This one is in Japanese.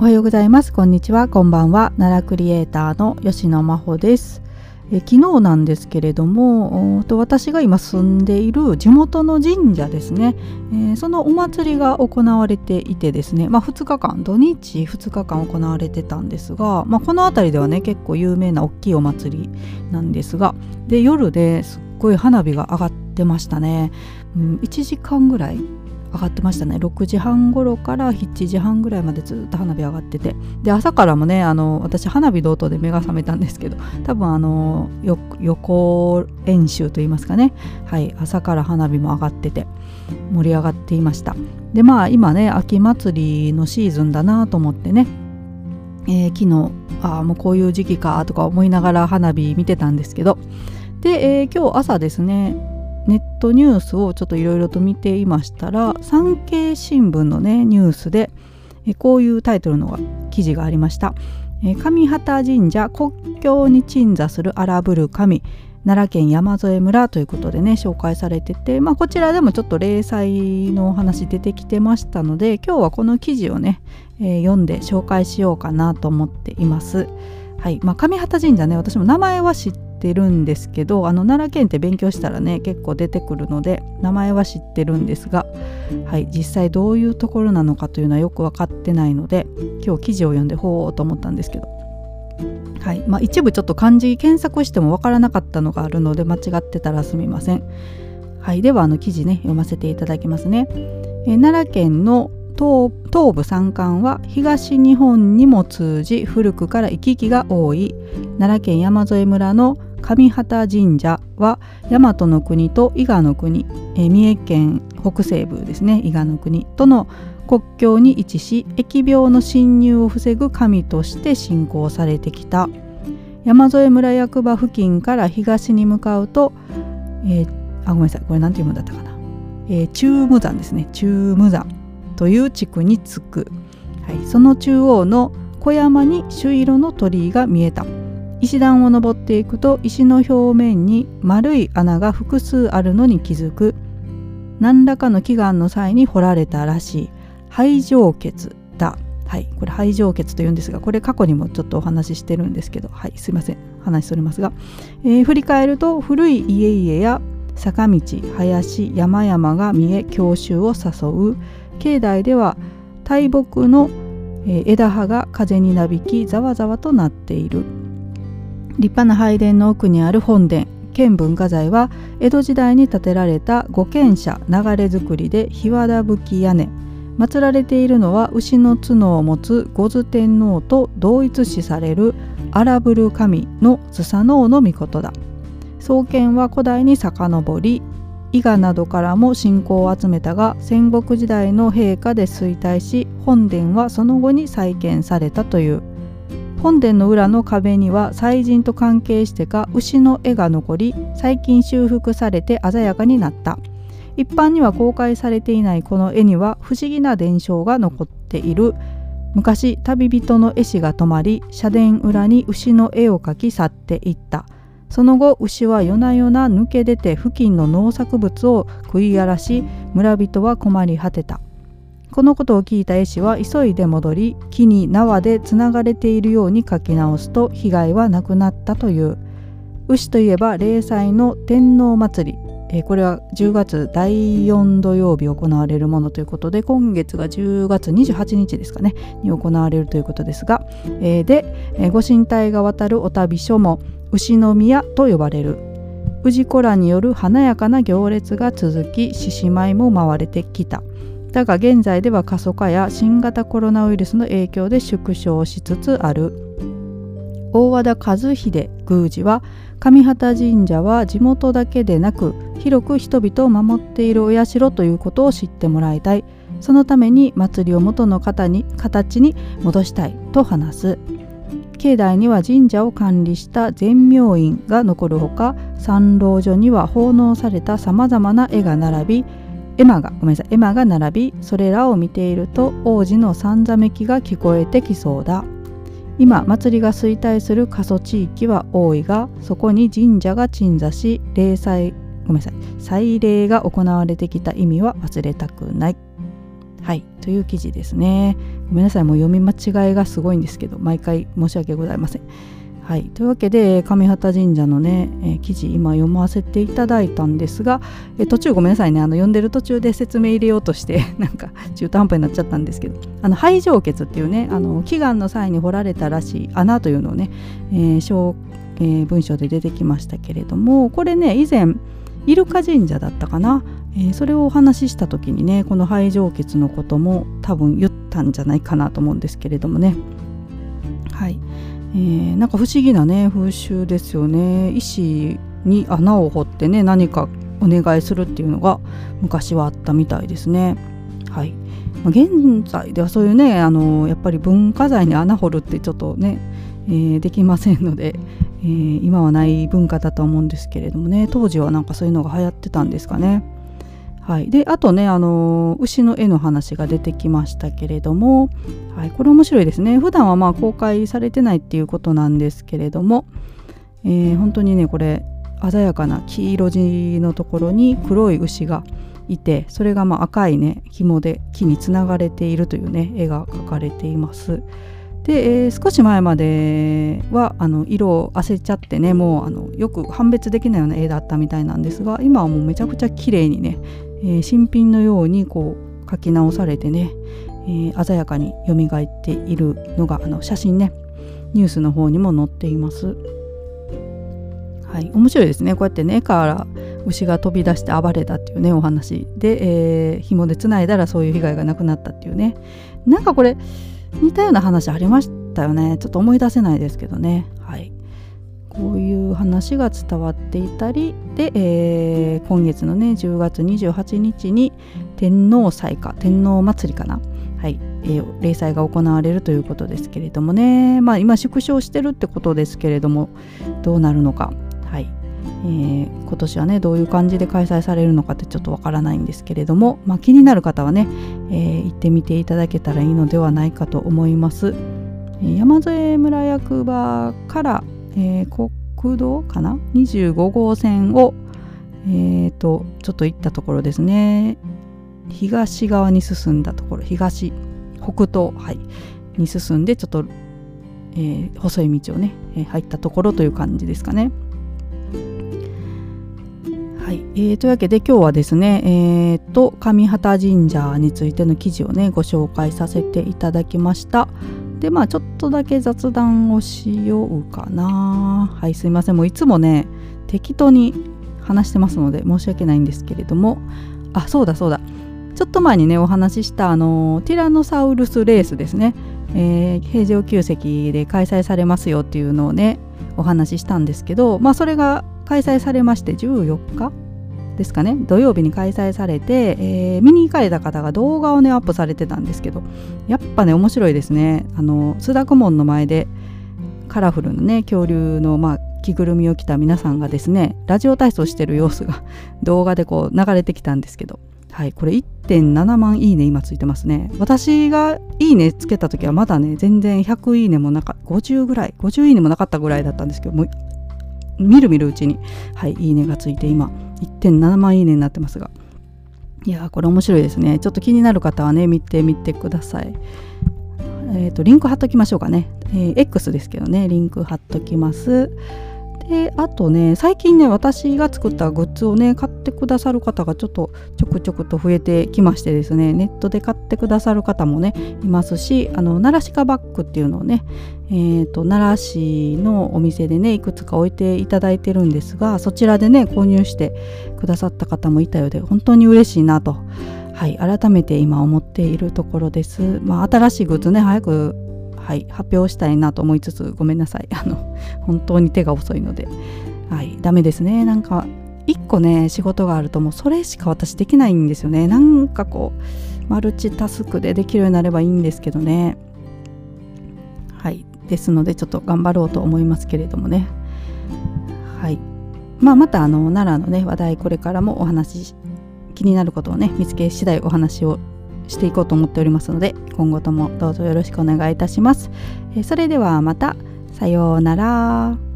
おはようございます。こんにちは。こんばんは。奈良クリエイターの吉野真帆です。え昨日なんですけれどもと私が今住んでいる地元の神社ですね、えー、そのお祭りが行われていてですね、まあ、2日間土日2日間行われてたんですが、まあ、この辺りではね結構有名な大きいお祭りなんですがで夜ですっごい花火が上がってましたね、うん、1時間ぐらい上がってましたね。6時半頃から7時半ぐらいまでずっと花火上がってて。で朝からもねあの私花火同等で目が覚めたんですけど多分あの横演習といいますかね。はい朝から花火も上がってて盛り上がっていました。でまあ今ね秋祭りのシーズンだなと思ってね。えー、昨日あもうこういう時期かとか思いながら花火見てたんですけど。で、えー、今日朝ですねネットニュースをちょっといろいろと見ていましたら産経新聞のねニュースでえこういうタイトルの記事がありました。え上畑神社国境に鎮座する荒ぶる神奈良県山添村ということでね紹介されてて、まあ、こちらでもちょっと例祭のお話出てきてましたので今日はこの記事をね、えー、読んで紹介しようかなと思っています。はいまあ、上畑神社ね私も名前は知ってってるんですけどあの奈良県って勉強したらね結構出てくるので名前は知ってるんですが、はい、実際どういうところなのかというのはよく分かってないので今日記事を読んでほうと思ったんですけど。はいまあ、一部ちょっと漢字検索しても分からなかったのがあるので間違ってたらすみません。はい、ではあの記事ね読ませていただきますね。え奈良県の東東部山間は東日本にも通じ古くから行き来が多い奈良県山添村の上畑神社は大和の国と伊賀の国、え、三重県北西部ですね伊賀の国との国境に位置し疫病の侵入を防ぐ神として信仰されてきた。山添村役場付近から東に向かうと、えー、あごめんなさいこれ何て読むんだったかな、えー、中無山ですね。中無山という地区に着く、はい、その中央の小山に朱色の鳥居が見えた。石段を登っていくと石の表面に丸い穴が複数あるのに気づく。何らかの祈願の際に掘られたらしい。廃城穴だ。はい。これ廃城穴というんですがこれ過去にもちょっとお話ししてるんですけど。はい。すいません。話しとりますが、えー、振り返ると古い家々や坂道林山々が見え郷愁を誘う。境内では大木の枝葉が風になびきざわざわとなっている。立派な拝殿の奥にある本殿県文化財は江戸時代に建てられた五軒舎流れ造りで日和田吹屋根。祀られているのは牛の角を持つ五頭天皇と同一視される荒ぶる神のスサノオノミコトだ。創建は古代に遡り伊賀などからも信仰を集めたが戦国時代の陛下で衰退し本殿はその後に再建されたという。本殿の裏の壁には祭神と関係してか牛の絵が残り最近修復されて鮮やかになった。一般には公開されていないこの絵には不思議な伝承が残っている。昔旅人の絵師が泊まり社殿裏に牛の絵を描き去っていった。その後牛は夜な夜な抜け出て付近の農作物を食い荒らし村人は困り果てた。このことを聞いた絵師は急いで戻り木に縄でつながれているように書き直すと被害はなくなったという。牛といえば例祭の天皇祭り。えこれは10月第4土曜日行われるものということで今月が10月28日ですかねに行われるということですが、えー、で、えご神体が渡るお旅所も牛の宮と呼ばれる。氏子らによる華やかな行列が続き獅子舞も回れてきた。だが現在では過疎化や新型コロナウイルスの影響で縮小しつつある。大和田和秀宮司は上畑神社は地元だけでなく広く人々を守っているお社ということを知ってもらいたい。そのために祭りを元の方に形に戻したいと話す。境内には神社を管理した全明院が残るほか参籠所には奉納されたさまざまな絵が並び絵馬がごめんなさい絵馬が並びそれらを見ていると王子のさんざめきが聞こえてきそうだ。今祭りが衰退する過疎地域は多いがそこに神社が鎮座し霊祭ごめんなさい祭礼が行われてきた意味は忘れたくない。はいという記事ですね。ごめんなさいもう読み間違いがすごいんですけど毎回申し訳ございません。はい、というわけで上畑神社のね、えー、記事今読ませていただいたんですが、えー、途中ごめんなさいね。あの読んでる途中で説明入れようとして なんか中途半端になっちゃったんですけどあの肺上血っていうねあの祈願の際に掘られたらしい穴というのをね、えー小えー、文章で出てきましたけれどもこれね以前イルカ神社だったかな、えー、それをお話しした時にねこの肺上血のことも多分言ったんじゃないかなと思うんですけれどもね。はい。ー、なんか不思議なね風習ですよね。石に穴を掘ってね何かお願いするっていうのが昔はあったみたいですね。はい、まあ、現在ではそういうねあのやっぱり文化財に穴掘るってちょっとね、えー、できませんので、えー、今はない文化だと思うんですけれどもね当時はなんかそういうのが流行ってたんですかね。はい、であとねあの牛の絵の話が出てきましたけれども、はい、これ面白いですね。普段はまあ公開されてないっていうことなんですけれども、えー、本当にねこれ鮮やかな黄色地のところに黒い牛がいてそれがまあ赤いね紐で木につながれているというね絵が描かれています。で、えー、少し前まではあの色を焦っちゃってねもうあのよく判別できないような絵だったみたいなんですが今はもうめちゃくちゃ綺麗にねえ、新品のようにこう書き直されてね、え、鮮やかに蘇っているのがあの写真ねニュースの方にも載っています。はい、面白いですね。こうやってねから牛が飛び出して暴れたっていうねお話で、えー、紐でつないだらそういう被害がなくなったっていうね。なんかこれ似たような話ありましたよね。ちょっと思い出せないですけどね。はい。こういう話が伝わっていたりで、えー、今月のね10月28日に天皇祭か天皇祭りかな。はい、え、例祭が行われるということですけれどもね。まあ今縮小してるってことですけれどもどうなるのか。はい、えー、今年はねどういう感じで開催されるのかってちょっとわからないんですけれども、まあ、気になる方はね、えー、行ってみていただけたらいいのではないかと思います。山添村役場からえー、国道かな？25号線を、えーと、ちょっと行ったところですね。東側に進んだところ。東北東、はい、に進んでちょっと、えー、細い道をね、えー、入ったところという感じですかね。はい、えー、というわけで今日はですね、えーと上畑神社についての記事をねご紹介させていただきました。でまあちょっとだけ雑談をしようかな。はいすいません。もういつもね適当に話してますので申し訳ないんですけれども。あそうだそうだ。ちょっと前にねお話ししたあのティラノサウルスレースですね、えー、平城宮跡で開催されますよっていうのをねお話ししたんですけどまあそれが開催されまして14日ですかね。土曜日に開催されて、えー、見に行かれた方が動画をねアップされてたんですけどやっぱね面白いですね。あの須田門の前でカラフルなね恐竜のまあ着ぐるみを着た皆さんがですねラジオ体操してる様子が 動画でこう流れてきたんですけど。はいこれ1.7万いいね今ついてますね。私がいいねつけた時はまだね全然100いいねもなか50ぐらい50いいねもなかったぐらいだったんですけどもうみるみるうちにはいいいねがついて今1.7万いいねになってますが。いやこれ面白いですね。ちょっと気になる方はね見てみてください。えっ、ー、とリンク貼っときましょうかね、えー、X ですけどね。リンク貼っときます。であとね最近ね私が作ったグッズをね買ってくださる方がちょっとちょくちょくと増えてきましてですねネットで買ってくださる方もねいますしあの奈良鹿バッグっていうのをねえーと、奈良市のお店でねいくつか置いていただいてるんですがそちらでね購入してくださった方もいたようで本当に嬉しいなと、はい、改めて今思っているところです。まあ、新しいグッズね早く、はい、発表したいなと思いつつごめんなさい。あの本当に手が遅いので、はい、ダメですね。なんか1個ね仕事があるともうそれしか私できないんですよね。なんかこうマルチタスクでできるようになればいいんですけどね。はいですのでちょっと頑張ろうと思いますけれどもね。はい。まあまたあの奈良のね話題これからもお話し気になることをね見つけ次第お話をしていこうと思っておりますので今後ともどうぞよろしくお願いいたします。えそれではまたさようなら。